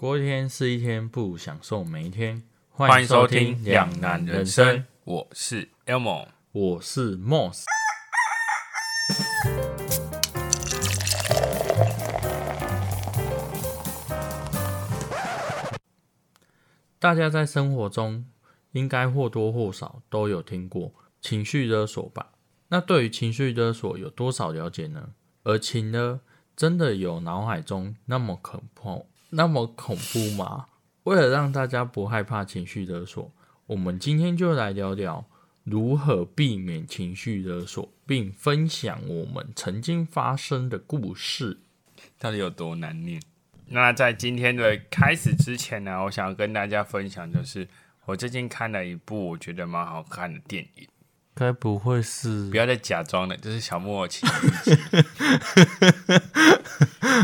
过一天是一天，不如享受每一天。欢迎收听《两两难难人人生生》，，我是 Elmo。我是 Moss。大家在生活中应该或多或少都有听过情绪勒索吧？那对于情绪勒索有多少了解呢？而情呢真的有脑海中那么恐怖、那么恐怖吗？为了让大家不害怕情绪勒索，我们今天就来聊聊如何避免情绪勒索，并分享我们曾经发生的故事。到底有多难念？那在今天的开始之前呢，我想要跟大家分享，就是我最近看了一部我觉得蛮好看的电影。该不会是不要再假装了，就是小木偶奇遇记。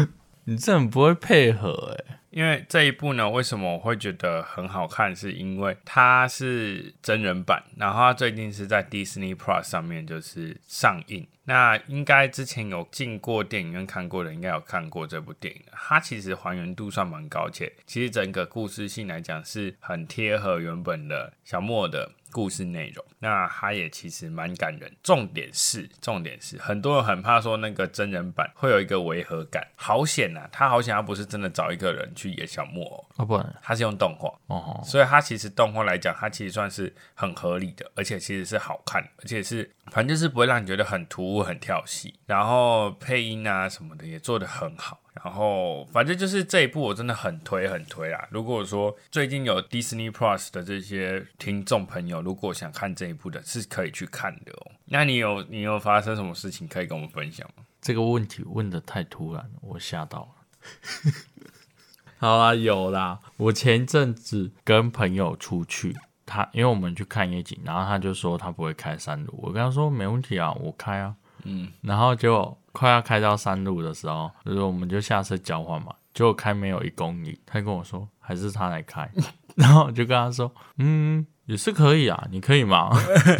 你这很不会配合哎、因为这一部呢，为什么我会觉得很好看？是因为它是真人版，然后它最近是在 Disney Plus 上面就是上映。那应该之前有进过电影院看过的，应该有看过这部电影。它其实还原度算蛮高，且其实整个故事性来讲是很贴合原本的小木偶的故事内容。那它也其实蛮感人。重点是，重点是，很多人很怕说那个真人版会有一个违和感。好险呐、他好险，他不是真的找一个人去演小木偶，哦、不然他是用动画。哦，所以他其实动画来讲，它其实算是很合理的，而且其实是好看，而且是反正就是不会让你觉得很突兀、很跳戏，然后配音啊什么的也做得很好。然后反正就是这一部我真的很推很推啦。如果说最近有 Disney Plus 的这些听众朋友，如果想看这一部的，是可以去看的哦。那你有你有发生什么事情可以跟我们分享吗？这个问题问的太突然了，我吓到了。好啦，有啦。我前阵子跟朋友出去，他因为我们去看夜景，然后他就说他不会开山路，我跟他说没问题啊，我开啊。嗯，然后就快要开到山路的时候，就是我们就下车交换嘛，结果开没有一公里，他跟我说还是他来开，然后我就跟他说，嗯，也是可以啊，你可以吗？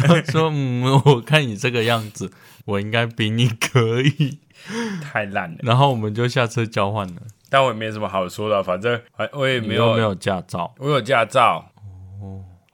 他 说，嗯，我看你这个样子，我应该比你可以。太烂了，然后我们就下车交换了，但我也没什么好说的，反正反我也没有没有驾照，我有驾照。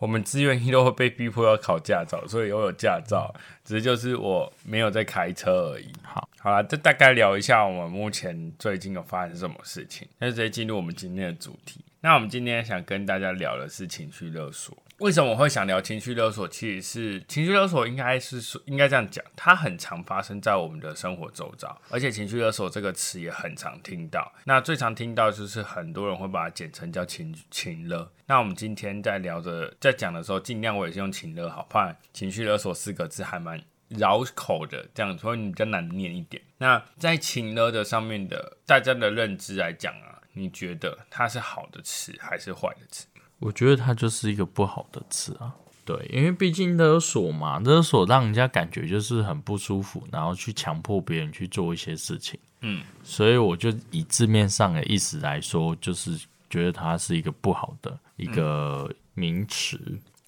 我们志愿役都会被逼迫要考驾照，所以我有驾照，只是就是我没有在开车而已。好，好了，这大概聊一下我们目前最近有发生什么事情，那就直接进入我们今天的主题。那我们今天想跟大家聊的是情绪勒索。为什么我会想聊情绪勒索？其实是情绪勒索应该是说，应该这样讲，它很常发生在我们的生活周遭，而且情绪勒索这个词也很常听到。那最常听到就是很多人会把它简称叫情情勒。那我们今天在聊着在讲的时候，尽量我也是用情勒好，怕情绪勒索四个字还蛮绕口的，这样所以你比较难念一点。那在情勒的上面的大家的认知来讲啊，你觉得它是好的词还是坏的词？我觉得它就是一个不好的词啊。对，因为毕竟勒索嘛，勒索让人家感觉就是很不舒服，然后去强迫别人去做一些事情。嗯，所以我就以字面上的意思来说，就是觉得它是一个不好的一个名词。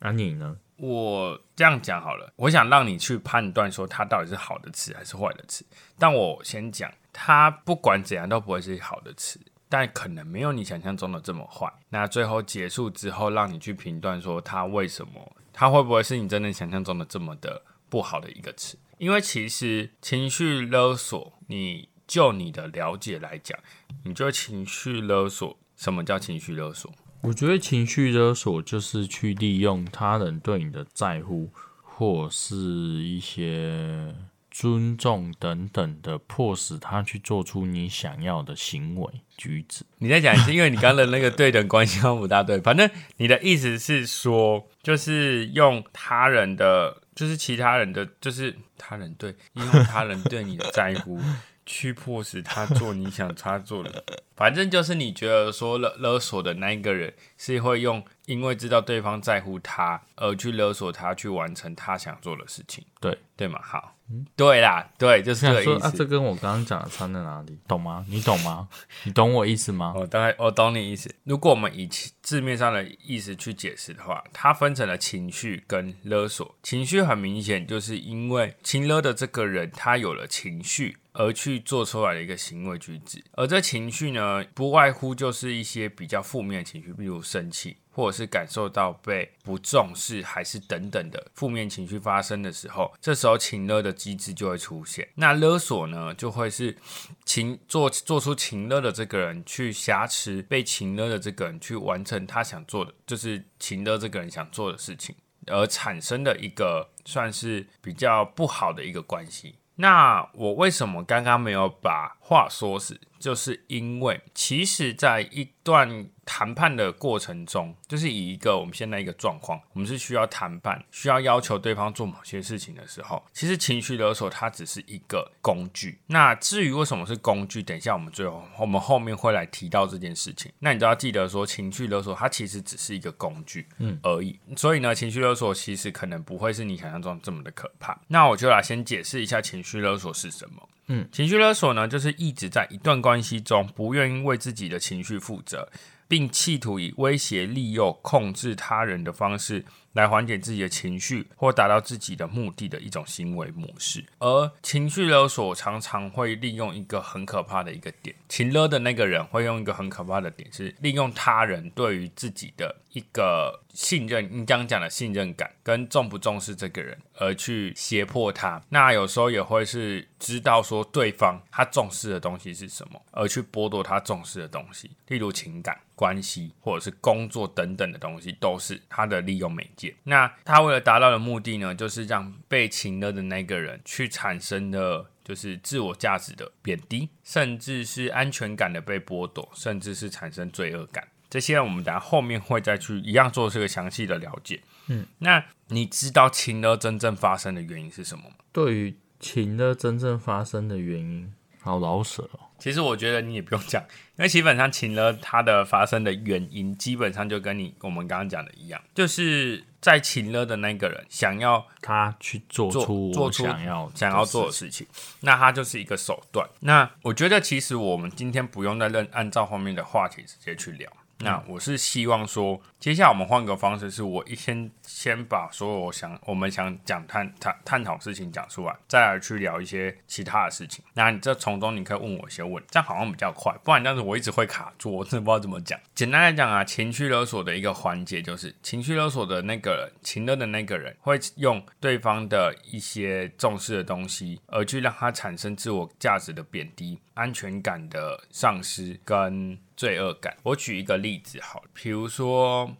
那、你呢？我这样讲好了，我想让你去判断说它到底是好的词还是坏的词。但我先讲，它不管怎样都不会是好的词，但可能没有你想象中的这么坏。那最后结束之后，让你去评断说他为什么，他会不会是你真的想象中的这么的不好的一个词？因为其实情绪勒索，你就你的了解来讲，你就情绪勒索什么叫情绪勒索？我觉得情绪勒索就是去利用他人对你的在乎，或是一些尊重等等的，迫使他去做出你想要的行为举止。你再讲一次，因为你刚刚的那个对等关系好像不大对。反正你的意思是说，就是用他人的，就是其他人的，就是他人对，因为他人对你的在乎，去迫使他做你想他做的。反正就是你觉得说勒勒索的那一个人是会用，因为知道对方在乎他，而去勒索他去完成他想做的事情，对，对吗？好，嗯对啦，对，就是这想说啊，个意思。这跟我刚刚讲的差在哪里？懂吗？你懂吗？你懂我意思吗？我大概我懂你意思。如果我们以其字面上的意思去解释的话，它分成了情绪跟勒索。情绪很明显，就是因为情勒的这个人他有了情绪，而去做出来的一个行为举止。而这情绪呢，呢，不外乎就是一些比较负面的情绪，比如生气。或者是感受到被不重视，还是等等的负面情绪发生的时候，这时候情勒的机制就会出现。那勒索呢，就会是情做做出情勒的这个人去挟持被情勒的这个人去完成他想做的，就是情勒这个人想做的事情，而产生的一个算是比较不好的一个关系。那我为什么刚刚没有把话说死？就是因为其实，在一段谈判的过程中，就是以一个我们现在一个状况，我们是需要谈判，需要要求对方做某些事情的时候，其实情绪勒索它只是一个工具。那至于为什么是工具，等一下我们最后我们后面会来提到这件事情。那你就要记得说，情绪勒索它其实只是一个工具，嗯而已。所以呢，情绪勒索其实可能不会是你想象中这么的可怕。那我就来先解释一下情绪勒索是什么。嗯，情绪勒索呢，就是一直在一段关系中不愿意为自己的情绪负责，并企图以威胁、利诱、控制他人的方式。来缓解自己的情绪或达到自己的目的的一种行为模式，而情绪勒索常常会利用一个很可怕的一个点，情勒的那个人会用一个很可怕的点，是利用他人对于自己的一个信任，你刚刚讲的信任感跟重不重视这个人，而去胁迫他。那有时候也会是知道说对方他重视的东西是什么，而去剥夺他重视的东西，例如情感关系或者是工作等等的东西，都是他的利用媒介。那他为了达到的目的呢，就是让被情勒的那个人去产生的，就是自我价值的贬低，甚至是安全感的被剥夺，甚至是产生罪恶感。这些我们等下后面会再去一样做这个详细的了解。嗯，那你知道情勒真正发生的原因是什么吗？对于情勒真正发生的原因，好老舍哦。其实我觉得你也不用讲，因为基本上情了它的发生的原因，基本上就跟你我们刚刚讲的一样，就是在情了的那个人想要他去做出做出想要想要做的事情，那他就是一个手段。那我觉得其实我们今天不用再认按照后面的话题直接去聊。那我是希望说，接下来我们换个方式，是我一先先把所有我想我们想讲探探探讨事情讲出来，再来去聊一些其他的事情。那你这从中你可以问我一些问，这样好像比较快，不然这样子我一直会卡住，我真的不知道怎么讲。简单来讲啊，情绪勒索的一个环节就是，情绪勒索的那个人，情勒的那个人会用对方的一些重视的东西，而去让他产生自我价值的贬低、安全感的丧失跟。罪恶感。我举一个例子，好，比如说，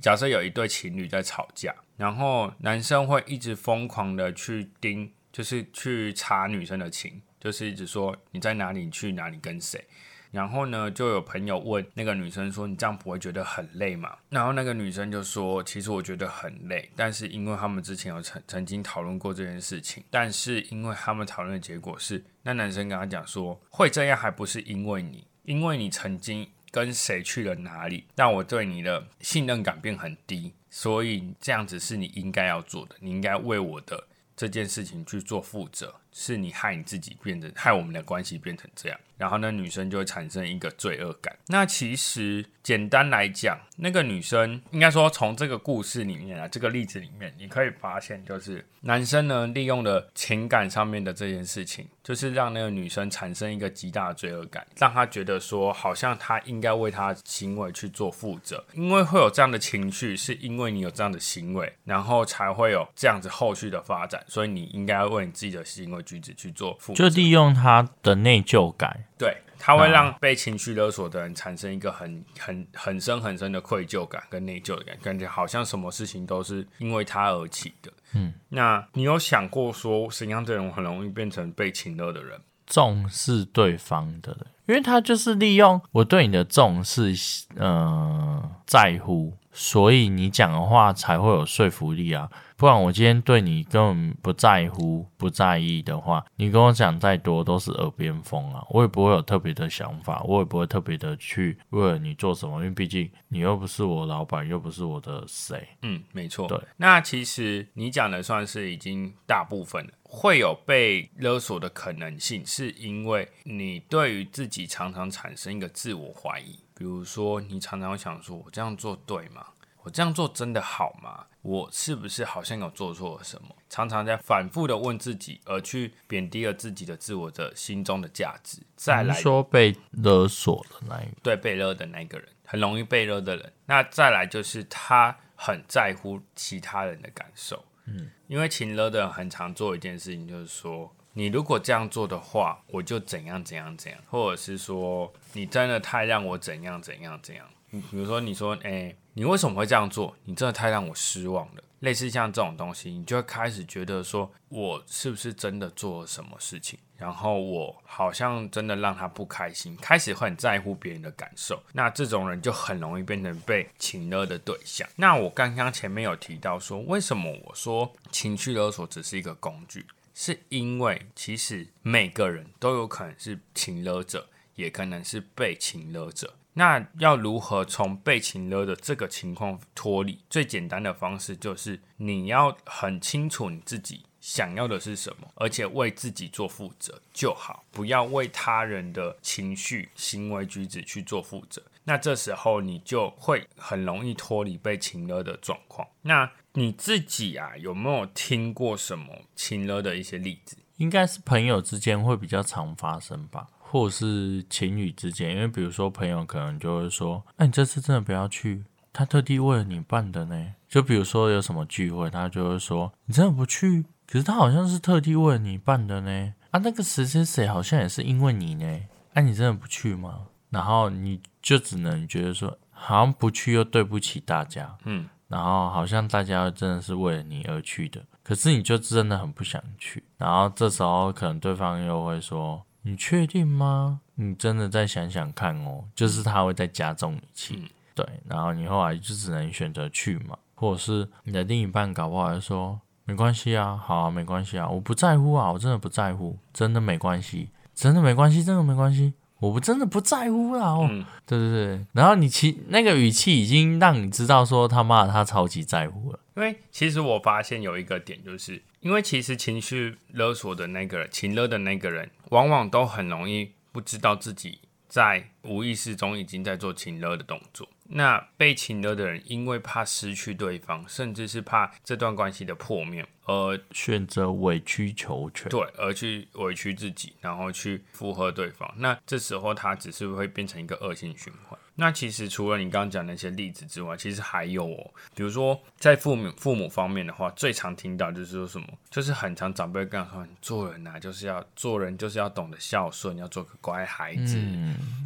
假设有一对情侣在吵架，然后男生会一直疯狂的去盯，就是去查女生的情，就是一直说你在哪里，去哪里，跟谁。然后呢，就有朋友问那个女生说：“你这样不会觉得很累吗？”然后那个女生就说：“其实我觉得很累，但是因为他们之前有曾曾经讨论过这件事情，但是因为他们讨论的结果是，那男生跟他讲说，会这样还不是因为你。”因为你曾经跟谁去了哪里，让我对你的信任感变很低，所以这样子是你应该要做的，你应该为我的这件事情去做负责，是你害你自己变成害我们的关系变成这样。然后呢，女生就会产生一个罪恶感。那其实简单来讲，那个女生应该说，从这个故事里面啊，这个例子里面，你可以发现，就是男生呢利用了情感上面的这件事情，就是让那个女生产生一个极大的罪恶感，让她觉得说，好像她应该为她行为去做负责，因为会有这样的情绪，是因为你有这样的行为，然后才会有这样子后续的发展，所以你应该为你自己的行为举止去做负责，就利用他的内疚感。对，他会让被情绪勒索的人产生一个很很很深很深的愧疚感跟内疚感，感觉好像什么事情都是因为他而起的。嗯，那你有想过说什么样的人很容易变成被情勒的人？重视对方的人，因为他就是利用我对你的重视，嗯，在乎，所以你讲的话才会有说服力啊。不然我今天对你根本不在乎、不在意的话，你跟我讲再多都是耳边风啊！我也不会有特别的想法，我也不会特别的去为了你做什么，因为毕竟你又不是我老板，又不是我的谁。嗯，没错。对，那其实你讲的算是已经大部分了。会有被勒索的可能性，是因为你对于自己常常产生一个自我怀疑，比如说你常常想说：“我这样做对吗？”这样做真的好吗？我是不是好像有做错了什么？常常在反复的问自己，而去贬低了自己的自我的心中的价值。再来说被勒索的那一个，对被勒的那个人，很容易被勒的人。那再来就是他很在乎其他人的感受。嗯，因为情勒的人很常做一件事情，就是说，你如果这样做的话，我就怎样怎样怎样，或者是说，你真的太让我怎样怎样怎样。比如说，你说，哎，你为什么会这样做？你真的太让我失望了。类似像这种东西，你就会开始觉得说，我是不是真的做了什么事情？然后我好像真的让他不开心，开始会很在乎别人的感受。那这种人就很容易变成被情勒的对象。那我刚刚前面有提到说，为什么我说情绪勒索只是一个工具？是因为其实每个人都有可能是情勒者，也可能是被情勒者。那要如何从被情勒的这个情况脱离？最简单的方式就是你要很清楚你自己想要的是什么，而且为自己做负责就好，不要为他人的情绪、行为举止去做负责。那这时候你就会很容易脱离被情勒的状况。那你自己啊，有没有听过什么情勒的一些例子？应该是朋友之间会比较常发生吧。或是情侣之间，因为比如说朋友可能就会说：“哎，你这次真的不要去，他特地为了你办的呢。”就比如说有什么聚会，他就会说：“你真的不去？可是他好像是特地为了你办的呢。”啊，那个谁谁谁好像也是因为你呢。哎，你真的不去吗？然后你就只能觉得说，好像不去又对不起大家，嗯，然后好像大家真的是为了你而去的，可是你就真的很不想去。然后这时候可能对方又会说。你确定吗？你真的再想想看哦，就是他会再加重语气，对，然后你后来就只能选择去嘛，或者是你的另一半搞不好就说没关系啊，好啊，没关系啊，我不在乎啊，我真的不在乎，真的没关系，真的没关系，真的没关系。我不真的不在乎啦，哦，对对对，然后你其那个语气已经让你知道说他妈他超级在乎了。因为其实我发现有一个点，就是因为其实情绪勒索的那个人，情勒的那个人，往往都很容易不知道自己在无意识中已经在做情勒的动作。那被情勒的人，因为怕失去对方，甚至是怕这段关系的破灭，而选择委曲求全，对，而去委屈自己，然后去附和对方。那这时候他只是会变成一个恶性循环。那其实除了你刚刚讲那些例子之外，其实还有哦，比如说在父母父母方面的话，最常听到就是说什么，就是很常长辈跟说，做人呐，就是要做人，就是要懂得孝顺，要做个乖孩子，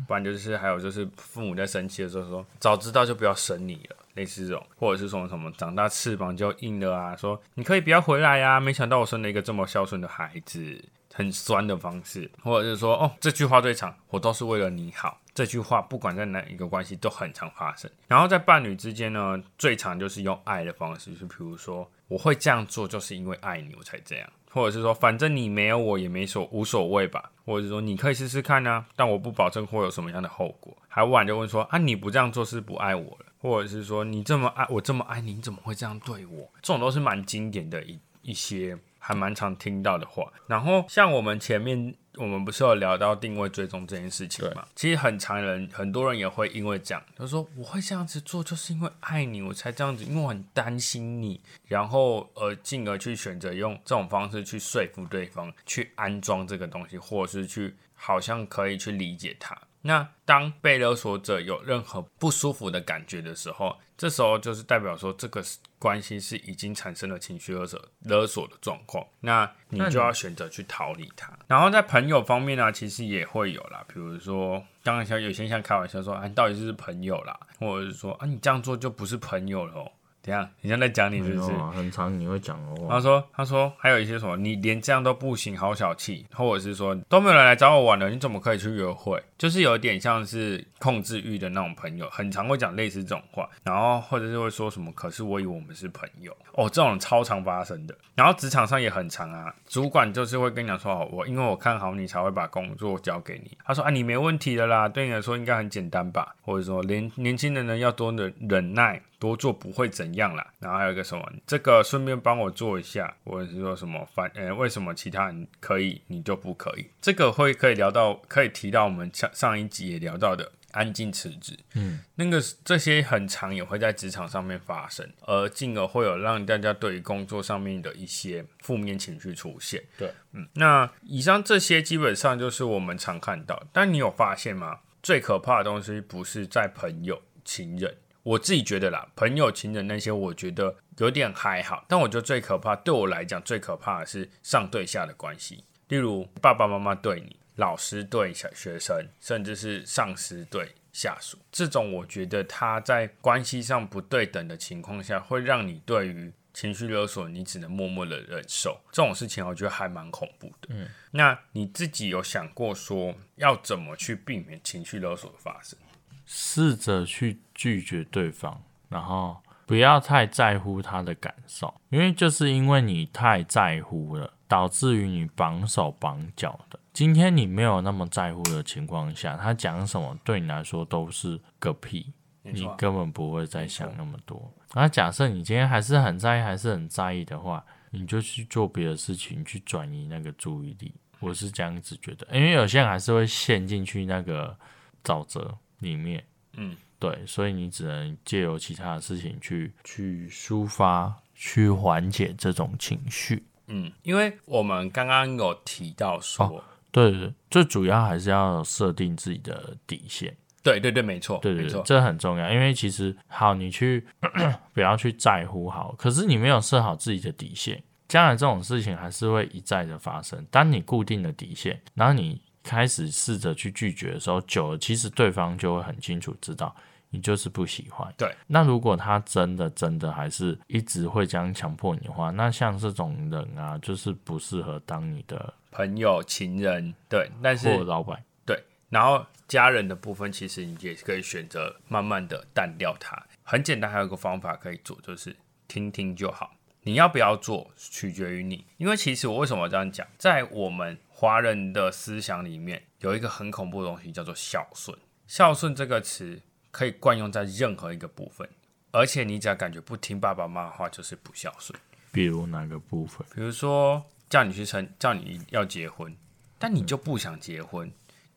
不然就是还有就是父母在生气的时候说，早知道就不要生你了，类似这种，或者是说什么长大翅膀就硬了啊，说你可以不要回来呀，没想到我生了一个这么孝顺的孩子。很酸的方式，或者是说，哦，这句话最长，我都是为了你好。这句话不管在哪一个关系都很常发生。然后在伴侣之间呢，最常就是用爱的方式，就比如说，我会这样做，就是因为爱你，我才这样。或者是说，反正你没有我也没所无所谓吧。或者是说，你可以试试看呢，但我不保证会有什么样的后果。还晚就问说，啊，你不这样做是不爱我了？或者是说，你这么爱我，这么爱你，你怎么会这样对我？这种都是蛮经典的一一些。还蛮常听到的话，然后像我们前面我们不是有聊到定位追踪这件事情嘛？其实很常人很多人也会因为这样，他说我会这样子做，就是因为爱你，我才这样子，因为我很担心你，然后呃进而去选择用这种方式去说服对方，去安装这个东西，或者是去好像可以去理解他。那当被勒索者有任何不舒服的感觉的时候，这时候就是代表说这个关系是已经产生了情绪勒索勒索的状况，那你就要选择去逃离他。然后在朋友方面呢，其实也会有啦，比如说，当然像有些像开玩笑说，啊，到底是朋友啦，或者是说，啊，你这样做就不是朋友了。怎样？你像在讲你是不是？很长你会讲哦。他说，他说还有一些什么，你连这样都不行，好小气，或者是说都没有人来找我玩了，你怎么可以去约会？就是有点像是控制欲的那种朋友，很常会讲类似这种话，然后或者是会说什么，可是我以为我们是朋友哦，这种超常发生的。然后职场上也很常啊，主管就是会跟你讲说，我因为我看好你才会把工作交给你。他说啊，你没问题的啦，对你来说应该很简单吧？或者说年年轻人呢要多忍忍耐。多做不会怎样啦，然后还有一个什么，这个顺便帮我做一下，或者是说什么反，呃，为什么其他人可以，你就不可以？这个会可以聊到，可以提到我们上上一集也聊到的安静辞职。嗯，那个这些很长也会在职场上面发生，而进而会有让大家对于工作上面的一些负面情绪出现。对，嗯，那以上这些基本上就是我们常看到，但你有发现吗？最可怕的东西不是在朋友、情人，我自己觉得啦，朋友、情人那些，我觉得有点还好，但我觉得最可怕，对我来讲最可怕的是上对下的关系，例如爸爸妈妈对你。老师对小学生，甚至是上司对下属，这种我觉得他在关系上不对等的情况下，会让你对于情绪勒索，你只能默默的忍受这种事情，我觉得还蛮恐怖的。嗯，那你自己有想过说要怎么去避免情绪勒索的发生？试着去拒绝对方，然后不要太在乎他的感受，因为就是因为你太在乎了，导致于你绑手绑脚的。今天你没有那么在乎的情况下，他讲什么对你来说都是个屁，你根本不会再想那么多。那假设你今天还是很在意，还是很在意的话，你就去做别的事情，去转移那个注意力。我是这样子觉得，因为有些人还是会陷进去那个沼泽里面。嗯，对，所以你只能借由其他的事情去去抒发，去缓解这种情绪。嗯，因为我们刚刚有提到说。对对，最主要还是要设定自己的底线。对对对，没错，对对对，这很重要。因为其实好，你去 不要去在乎好，可是你没有设好自己的底线，将来这种事情还是会一再的发生。当你固定的底线，然后你开始试着去拒绝的时候，久了，其实对方就会很清楚知道你就是不喜欢。对，那如果他真的真的还是一直会这样强迫你的话，那像这种人啊，就是不适合当你的。朋友、情人，对，但是老板，对，然后家人的部分，其实你也可以选择慢慢的淡掉它。很简单，还有一个方法可以做，就是听听就好。你要不要做，取决于你。因为其实我为什么这样讲，在我们华人的思想里面，有一个很恐怖的东西叫做孝顺。孝顺这个词可以惯用在任何一个部分，而且你只要感觉不听爸爸妈妈话，就是不孝顺。比如哪个部分？比如说。叫你去成，叫你要结婚，但你就不想结婚，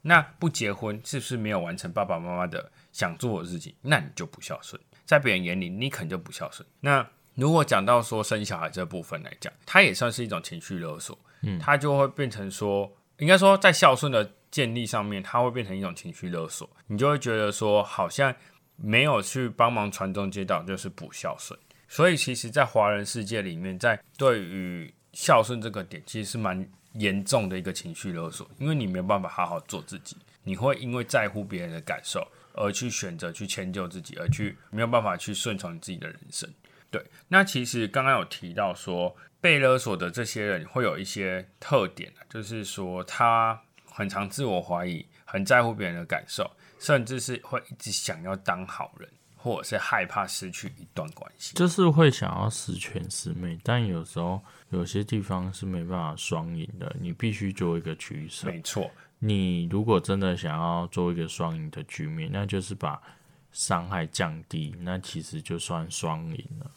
那不结婚是不是没有完成爸爸妈妈的想做的事情？那你就不孝顺，在别人眼里你可能就不孝顺。那如果讲到说生小孩这部分来讲，它也算是一种情绪勒索，嗯，它就会变成说，应该说在孝顺的建立上面，它会变成一种情绪勒索，你就会觉得说，好像没有去帮忙传宗接代就是不孝顺。所以其实，在华人世界里面，在对于孝顺这个点其实是蛮严重的一个情绪勒索，因为你没有办法好好做自己，你会因为在乎别人的感受而去选择去迁就自己，而去没有办法去顺从你自己的人生。对，那其实刚刚有提到说被勒索的这些人会有一些特点就是说他很常自我怀疑，很在乎别人的感受，甚至是会一直想要当好人。或者是害怕失去一段关系，就是会想要十全十美，但有时候有些地方是没办法双赢的，你必须做一个取舍。没错，你如果真的想要做一个双赢的局面，那就是把伤害降低，那其实就算双赢了。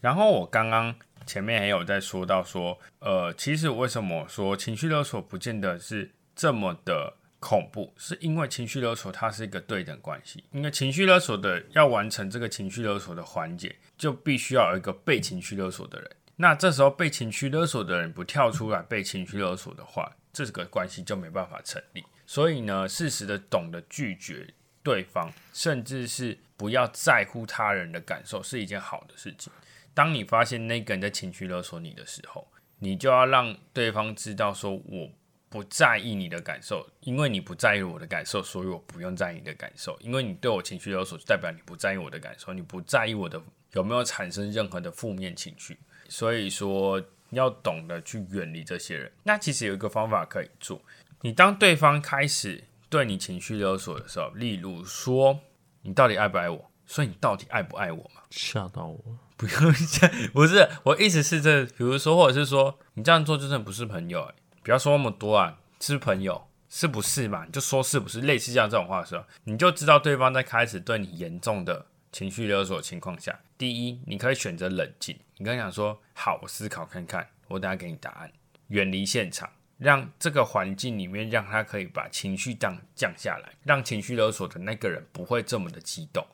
然后我刚刚前面也有在说到说，呃，其实为什么说情绪勒索不见得是这么的。恐怖是因为情绪勒索，它是一个对等关系。因为情绪勒索的要完成这个情绪勒索的环节，就必须要有一个被情绪勒索的人。那这时候被情绪勒索的人不跳出来被情绪勒索的话，这个关系就没办法成立。所以呢，适时的懂得拒绝对方，甚至是不要在乎他人的感受，是一件好的事情。当你发现那个人在情绪勒索你的时候，你就要让对方知道说，我。不在意你的感受，因为你不在意我的感受，所以我不用在意你的感受。因为你对我情绪勒索，就代表你不在意我的感受，你不在意我的有没有产生任何的负面情绪。所以说，要懂得去远离这些人。那其实有一个方法可以做，你当对方开始对你情绪勒索的时候，例如说，你到底爱不爱我？所以你到底爱不爱我嘛？吓到我！不用吓，不是我意思是这，比如说，或者是说，你这样做真的不是朋友不要说那么多啊，是朋友是不是嘛？你就说是不是类似像这种话的时候，你就知道对方在开始对你严重的情绪勒索情况下，第一，你可以选择冷静，你跟他讲说，好，我思考看看，我等下给你答案，远离现场，让这个环境里面让他可以把情绪降降下来，让情绪勒索的那个人不会这么的激动。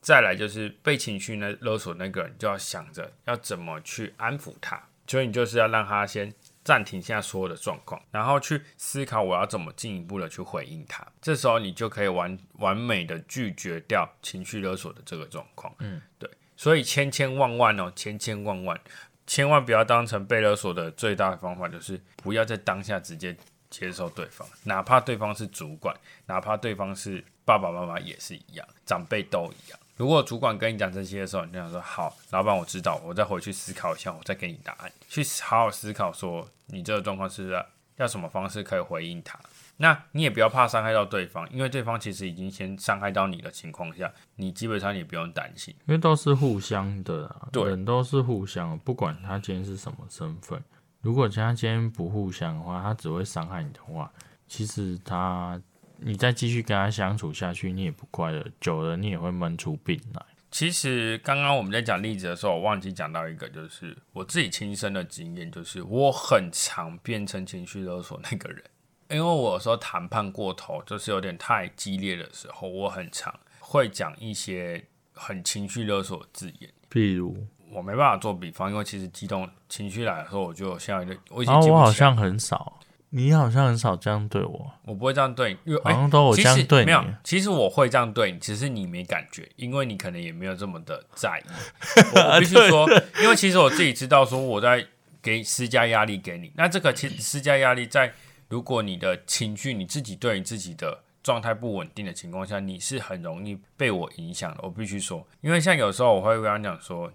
再来就是被情绪呢勒索那个人就要想着要怎么去安抚他，所以你就是要让他先暂停下所有的状况，然后去思考我要怎么进一步的去回应他。这时候你就可以完完美的拒绝掉情绪勒索的这个状况。嗯，对，所以千千万万哦，千千万万。千万不要当成被勒索的最大的方法，就是不要在当下直接接受对方，哪怕对方是主管，哪怕对方是爸爸妈妈也是一样，长辈都一样。如果主管跟你讲这些的时候，你就想说好，老板我知道，我再回去思考一下，我再给你答案，去好好思考说你这个状况是要什么方式可以回应他。那你也不要怕伤害到对方，因为对方其实已经先伤害到你的情况下，你基本上也不用担心，因为都是互相的，人都是互相，不管他今天是什么身份，如果他今天不互相的话，他只会伤害你的话，其实他你再继续跟他相处下去，你也不快乐，久了你也会闷出病来。其实刚刚我们在讲例子的时候，我忘记讲到一个，就是我自己亲身的经验，就是我很常变成情绪勒索那个人。因为我有时候谈判过头，就是有点太激烈的时候，我很常会讲一些很情绪勒索的字眼。譬如，我没办法做比方，因为其实激动情绪来的时候，我就像一个，我我好像很少，你好像很少这样对我，我不会这样对你，好像都我这样对你。没有，其实我会这样对你，只是你没感觉，因为你可能也没有这么的在意。我必须说，因为其实我自己知道，说我在给施加压力给你，那这个其实施加压力在。如果你的情绪你自己对你自己的状态不稳定的情况下，你是很容易被我影响的。我必须说，因为像有时候我会跟他讲说，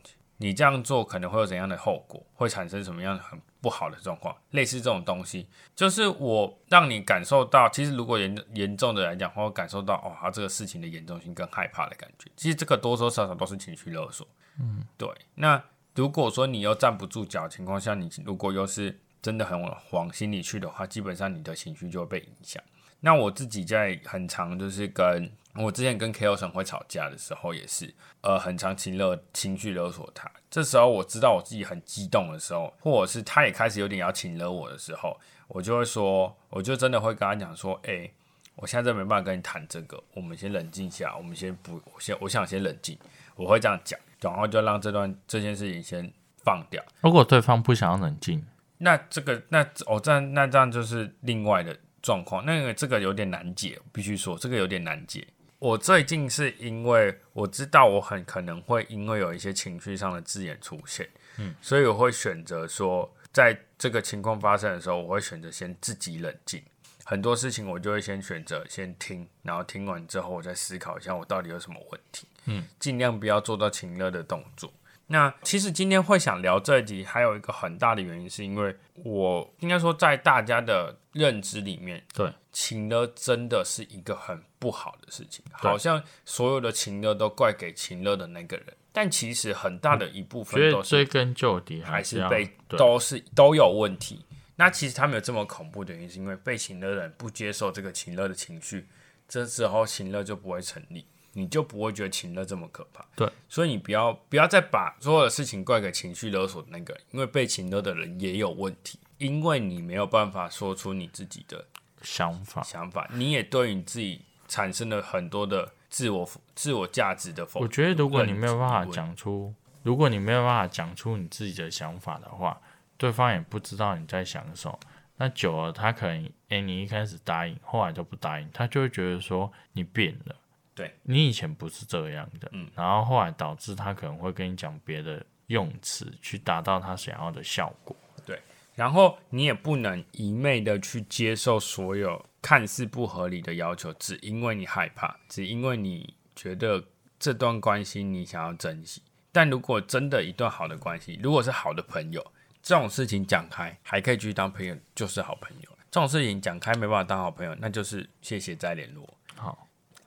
你这样做可能会有怎样的后果，会产生什么样很不好的状况，类似这种东西，就是我让你感受到，其实如果严严重的来讲，或感受到哦，他这个事情的严重性跟害怕的感觉，其实这个多多少少都是情绪勒索。嗯，对。那如果说你又站不住脚情况下，你如果又是真的很往心里去的话，基本上你的情绪就会被影响。那我自己在很长，就是跟我之前跟 Ko 神会吵架的时候，也是呃很长情勒情绪勒索他。这时候我知道我自己很激动的时候，或者是他也开始有点要情勒我的时候，我就会说，我就真的会跟他讲说，哎，我现在没办法跟你谈这个，我们先冷静下，我们先不，我先我想先冷静，我会这样讲，然后就让这段这件事情先放掉。如果对方不想要冷静。那这个，那哦，这样那这样就是另外的状况。那个这个有点难解，必须说这个有点难解。我最近是因为我知道我很可能会因为有一些情绪上的字眼出现，嗯，所以我会选择说，在这个情况发生的时候，我会选择先自己冷静。很多事情我就会先选择先听，然后听完之后我再思考一下我到底有什么问题，嗯，尽量不要做到情乐的动作。那其实今天会想聊这一集，还有一个很大的原因，是因为我应该说，在大家的认知里面，对情乐真的是一个很不好的事情，好像所有的情乐都怪给情乐的那个人，但其实很大的一部分都是追根究底还是被都是都有问题。那其实他们有这么恐怖的原因，是因为被情乐的人不接受这个情乐的情绪，这时候情乐就不会成立。你就不会觉得情勒这么可怕，对，所以你不要不要再把所有的事情怪给情绪勒索的那个，因为被情勒的人也有问题，因为你没有办法说出你自己的想法，想法，你也对你自己产生了很多的自我自我价值的否。我觉得如果你没有办法讲出，如果你没有办法讲出你自己的想法的话，对方也不知道你在想什么，那久了他可能，哎，你一开始答应，后来就不答应，他就会觉得说你变了。对你以前不是这样的，嗯，然后后来导致他可能会跟你讲别的用词，去达到他想要的效果。对，然后你也不能一昧的去接受所有看似不合理的要求，只因为你害怕，只因为你觉得这段关系你想要珍惜。但如果真的一段好的关系，如果是好的朋友，这种事情讲开还可以继续当朋友，就是好朋友。这种事情讲开没办法当好朋友，那就是谢谢再联络。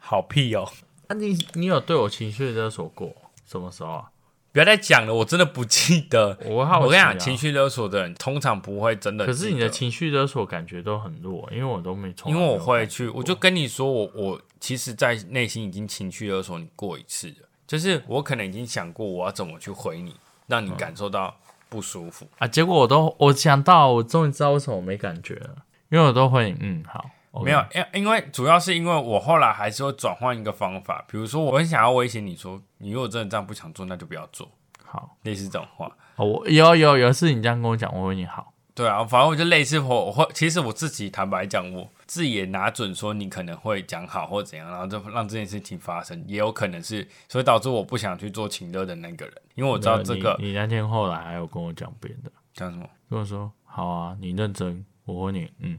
好。屁哦！那你你有对我情绪勒索过？什么时候啊？不要再讲了，我真的不记得。我我跟你讲，情绪勒索的人通常不会真的。可是你的情绪勒索感觉都很弱，因为我都没。因为我会去，我就跟你说，我我其实，在内心已经情绪勒索你过一次了，就是我可能已经想过我要怎么去回你，让你感受到不舒服。啊，结果我都我想到，我终于知道为什么我没感觉了，因为我都会嗯好没有，因因为主要是因为我后来还是会转换一个方法，比如说我很想要威胁你说，你如果真的这样不想做，那就不要做，好，类似这种话。哦我有有有一次你这样跟我讲，我为你好，对啊，反正我就类似我我会，其实我自己坦白讲，我自己也拿准说你可能会讲好或怎样，然后就让这件事情发生，也有可能是，所以导致我不想去做情乐的那个人，因为我知道这个你你那天后来还有跟我讲别的，讲什么？跟我说好啊，你认真，我问你，嗯，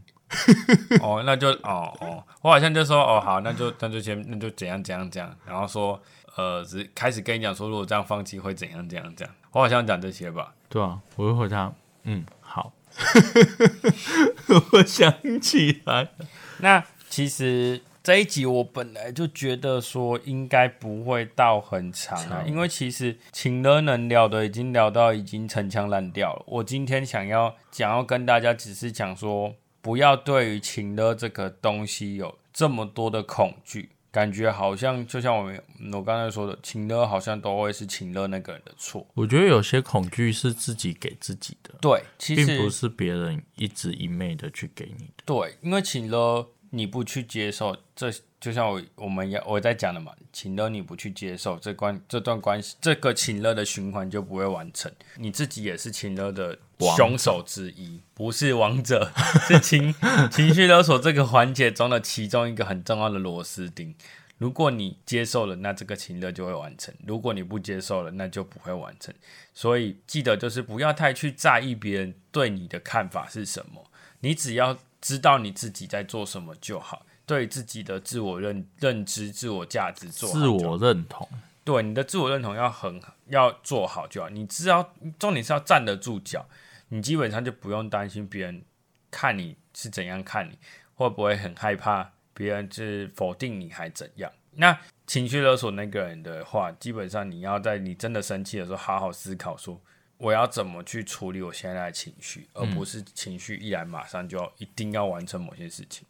哦，那就哦哦，我好像就说哦好，那就那就先那就怎样怎样怎样，然后说呃，只开始跟你讲说，如果这样放弃会怎样怎样怎样，我好像讲这些吧。对啊，我就回他，嗯，好，我想起来，那其实这一集我本来就觉得说应该不会到很长啊，因为其实情乐能聊的已经聊到已经陈腔滥调了。我今天想要想要跟大家只是讲说，不要对于情乐这个东西有这么多的恐惧。感觉好像就像我们我刚才说的，情乐好像都会是情乐那个人的错。我觉得有些恐惧是自己给自己的，对，其实并不是别人一直一昧的去给你的。对，因为情勒你不去接受，这就像我我们要我在讲的嘛，情勒你不去接受这关这段关系，这个情勒的循环就不会完成。你自己也是情勒的王凶手之一，不是王者，是情情绪勒索这个环节中的其中一个很重要的螺丝钉。如果你接受了，那这个情乐就会完成；如果你不接受了，那就不会完成。所以记得就是不要太去在意别人对你的看法是什么，你只要知道你自己在做什么就好，对自己的自我认认知、自我价值做好自我认同，对你的自我认同要很要做好就好。你知道重点是要站得住脚，你基本上就不用担心别人看你是怎样看你，会不会很害怕别人是否定你还怎样。那情绪勒索那个人的话，基本上你要在你真的生气的时候，好好思考说我要怎么去处理我现在的情绪，而不是情绪一来马上就要一定要完成某些事情。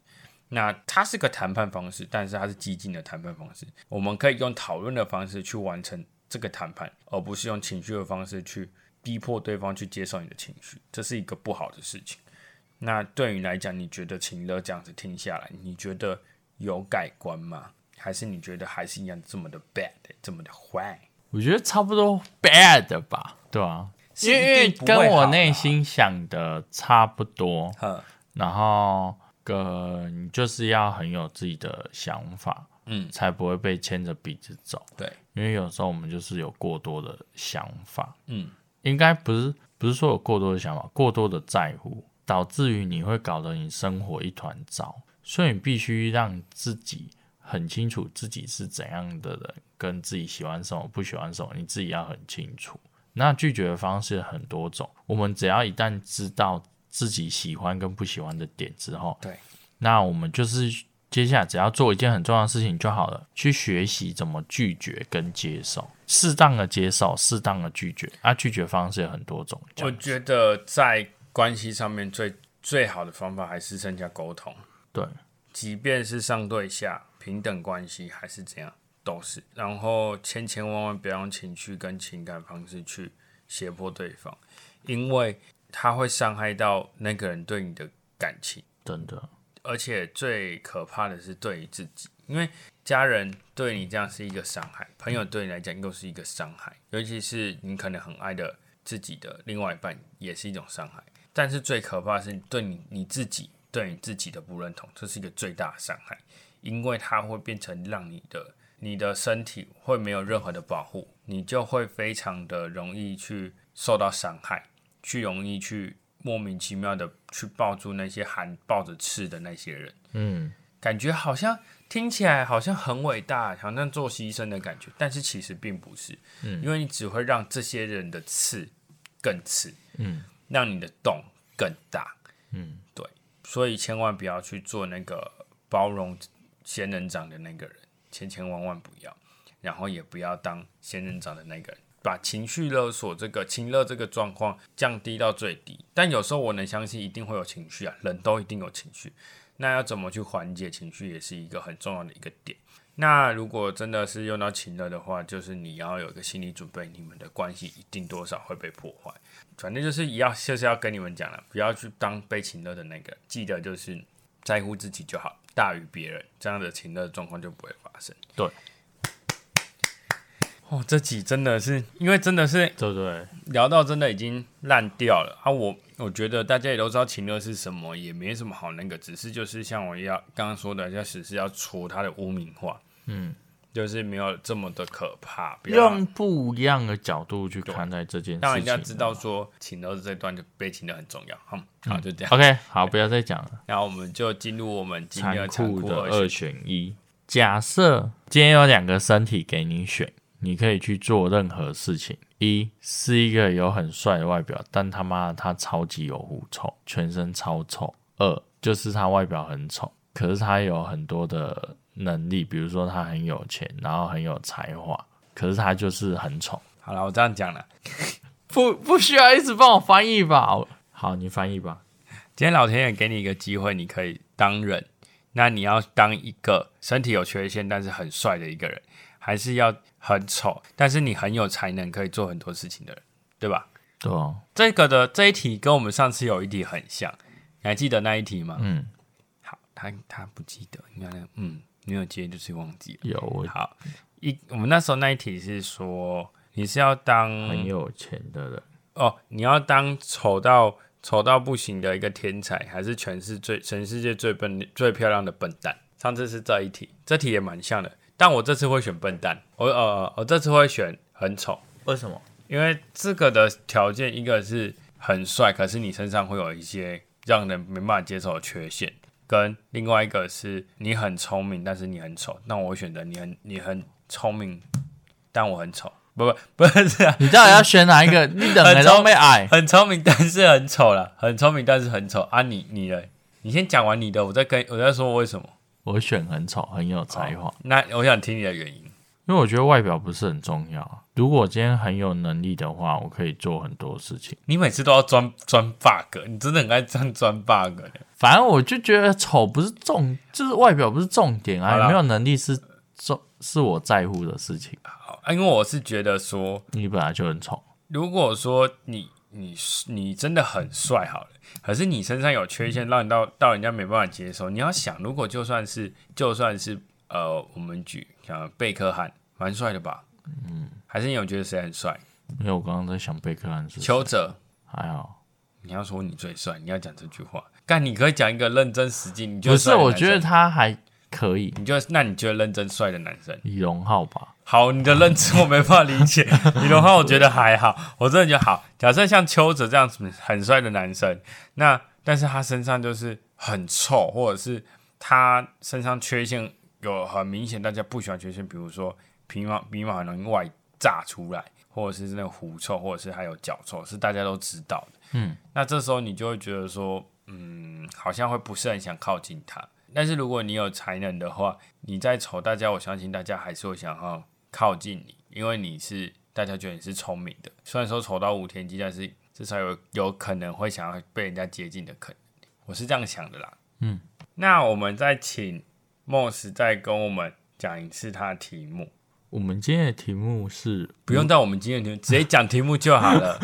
那它是个谈判方式，但是它是激进的谈判方式。我们可以用讨论的方式去完成这个谈判，而不是用情绪的方式去逼迫对方去接受你的情绪，这是一个不好的事情。那对你来讲，你觉得情乐这样子听下来，你觉得有改观吗？还是你觉得还是一样这么的 bad，这么的坏？我觉得差不多 bad 吧，对吧、因为跟我内心想的差不多，然后个你就是要很有自己的想法，嗯，才不会被牵着鼻子走。对，因为有时候我们就是有过多的想法，嗯，应该不是不是说有过多的想法，过多的在乎，导致于你会搞得你生活一团糟。所以你必须让自己很清楚自己是怎样的人，跟自己喜欢什么、不喜欢什么，你自己要很清楚。那拒绝的方式很多种，我们只要一旦知道自己喜欢跟不喜欢的点之后，对，那我们就是接下来只要做一件很重要的事情就好了，去学习怎么拒绝跟接受，适当的接受，适当的拒绝。啊，拒绝方式有很多种，我觉得在关系上面最最好的方法还是增加沟通。对，即便是上对下平等关系还是怎样，都是。然后千千万万不要用情绪跟情感方式去胁迫对方，因为他会伤害到那个人对你的感情。真的，而且最可怕的是对于自己，因为家人对你这样是一个伤害，朋友对你来讲又是一个伤害，尤其是你可能很爱的自己的另外一半也是一种伤害。但是最可怕的是对你你自己对你自己的不认同，这是一个最大的伤害，因为它会变成让你的你的身体会没有任何的保护，你就会非常的容易去受到伤害，去容易去莫名其妙的去抱住那些含抱着刺的那些人，嗯，感觉好像听起来好像很伟大，好像做牺牲的感觉，但是其实并不是，嗯因为你只会让这些人的刺更刺，嗯，让你的洞更大，嗯，对，所以千万不要去做那个包容仙人掌的那个人，千千万万不要，然后也不要当仙人掌的那个人。把情绪勒索这个情勒这个状况降低到最低，但有时候我能相信一定会有情绪啊，人都一定有情绪。那要怎么去缓解情绪，也是一个很重要的一个点。那如果真的是用到情乐的话，就是你要有一个心理准备，你们的关系一定多少会被破坏。反正就是要就是要跟你们讲了，不要去当被情乐的那个，记得就是在乎自己就好，大于别人，这样的情乐状况就不会发生。对。哦，这集真的是，因为真的是对对？聊到真的已经烂掉了啊！我我觉得大家也都知道情乐是什么，也没什么好那个，只是就是像我要刚刚说的，要只是要除他的污名化，嗯，就是没有这么的可怕，不要用不一样的角度去看待这件事情，让人家知道说情乐这段就被请的很重要。好，好，就这样。OK，好，不要再讲了。然后我们就进入我们今天的残酷的二二选。一。假设今天有两个身体给你选，你可以去做任何事情。一是一个有很帅的外表，但他妈的他超级有狐臭，全身超臭。二就是他外表很丑，可是他有很多的能力，比如说他很有钱，然后很有才华，可是他就是很丑。好了，我这样讲了。不不需要一直帮我翻译吧？好，你翻译吧。今天老天爷给你一个机会，你可以当人，那你要当一个身体有缺陷但是很帅的一个人，还是要很丑但是你很有才能，可以做很多事情的人，对吧？对哦，这个的这一题跟我们上次有一题很像，你还记得那一题吗？嗯，好，他他不记得，你看那个嗯，没有接就是忘记了。有我好，一我们那时候那一题是说你是要当很有钱的人，哦，你要当丑到丑到不行的一个天才，还是全世最全世界最笨最漂亮的笨蛋？上次是这一题，这题也蛮像的，但我这次会选笨蛋，我呃我这次会选很丑，为什么？因为这个的条件一个是很帅，可是你身上会有一些让人没办法接受的缺陷，跟另外一个是你很聪明，但是你很丑。那我会选择你很你很聪明，但我很丑。不不不是啊，你到底要选哪一个？你等很聪明矮。很聪明，但是很丑了。很聪明，但是很丑啊！你你嘞？你先讲完你的，我再跟我再说为什么。我选很丑，很有才华，那我想听你的原因。因为我觉得外表不是很重要。如果今天很有能力的话，我可以做很多事情。你每次都要钻钻 bug，你真的很爱这样钻 bug。反正我就觉得丑不是重，就是外表不是重点啊。有没有能力是重，是我在乎的事情。好，因为我是觉得说，你本来就很丑，如果说你你你真的很帅好了，可是你身上有缺陷，让你到到人家没办法接受。你要想，如果就算是就算是呃，我们举像贝克汉，蛮帅的吧？嗯，还是你有觉得谁很帅？因为我刚刚在想贝克汉是谁邱泽。还好，你要说你最帅，你要讲这句话。但，你可以讲一个认真实际，你就不是，我觉得他还可以。你就那你觉得认真帅的男生，李荣浩吧，好，你的认知我没办法理解。李荣浩我觉得还好，我真的觉得好。假设像邱泽这样子很帅的男生，那但是他身上就是很臭，或者是他身上缺陷有很明显，大家不喜欢缺陷，比如说皮毛皮毛很容易外炸出来，或者是那个狐臭，或者是还有脚臭，是大家都知道的。嗯，那这时候你就会觉得说，嗯，好像会不是很想靠近他。但是如果你有才能的话，你再丑，大家我相信大家还是会想要靠近你，因为你是大家觉得你是聪明的。虽然说丑到无天际，但是至少有有可能会想要被人家接近的可能。我是这样想的啦。嗯，那我们再请莫斯再跟我们讲一次他的题目，我们今天的题目是不用在我们今天的题目，直接讲题目就好了。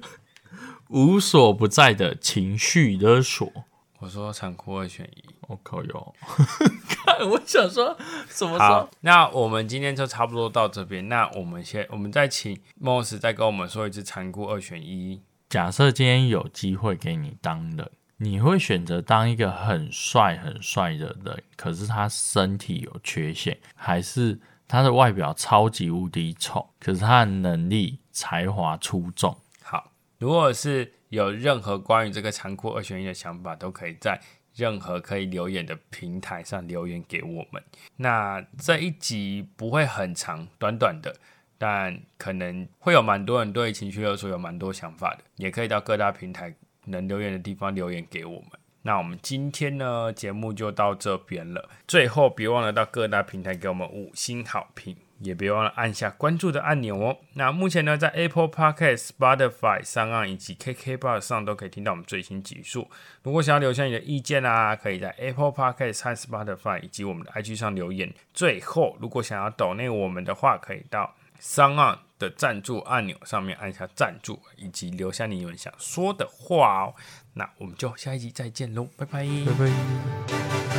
无所不在的情绪勒索。我说残酷二选一。我靠哟！看，我想说什么时好候？，那我们今天就差不多到这边。那我们先，我们再请莫斯再跟我们说一次残酷二选一。假设今天有机会给你当人，你会选择当一个很帅很帅的人，可是他身体有缺陷，还是他的外表超级无敌丑，可是他的能力才华出众？好，如果是有任何关于这个残酷二选一的想法，都可以在任何可以留言的平台上留言给我们。那这一集不会很长，短短的，但可能会有蛮多人对情绪勒索有蛮多想法的，也可以到各大平台能留言的地方留言给我们。那我们今天呢节目就到这边了，最后别忘了到各大平台给我们五星好评，也别忘了按下关注的按钮哦。那目前呢，在 Apple Podcast、Spotify 上岸以及 KK Bar 上都可以听到我们最新集数。如果想要留下你的意见啊，可以在 Apple Podcast 和 Spotify 以及我们的 IG 上留言。最后，如果想要抖内我们的话，可以到上岸的赞助按钮上面按下赞助，以及留下你们想说的话哦。那我们就下一集再见喽，拜拜。拜拜。